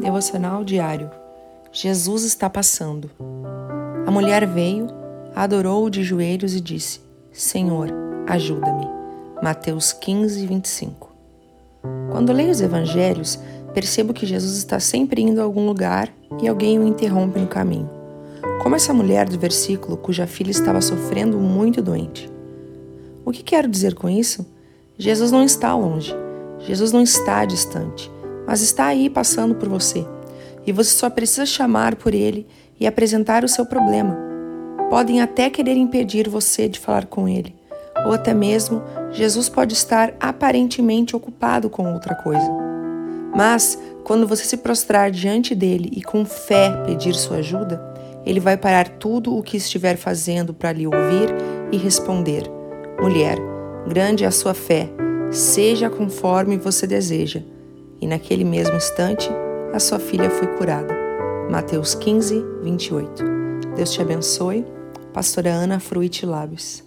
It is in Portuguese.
Devocional diário. Jesus está passando. A mulher veio, adorou-o de joelhos e disse: Senhor, ajuda-me. Mateus 15, 25. Quando leio os evangelhos, percebo que Jesus está sempre indo a algum lugar e alguém o interrompe no caminho. Como essa mulher do versículo cuja filha estava sofrendo muito doente. O que quero dizer com isso? Jesus não está longe. Jesus não está distante mas está aí passando por você. E você só precisa chamar por ele e apresentar o seu problema. Podem até querer impedir você de falar com ele, ou até mesmo Jesus pode estar aparentemente ocupado com outra coisa. Mas, quando você se prostrar diante dele e com fé pedir sua ajuda, ele vai parar tudo o que estiver fazendo para lhe ouvir e responder: Mulher, grande é a sua fé, seja conforme você deseja e naquele mesmo instante a sua filha foi curada. Mateus 15, 28. Deus te abençoe. Pastora Ana Fruit Lábios.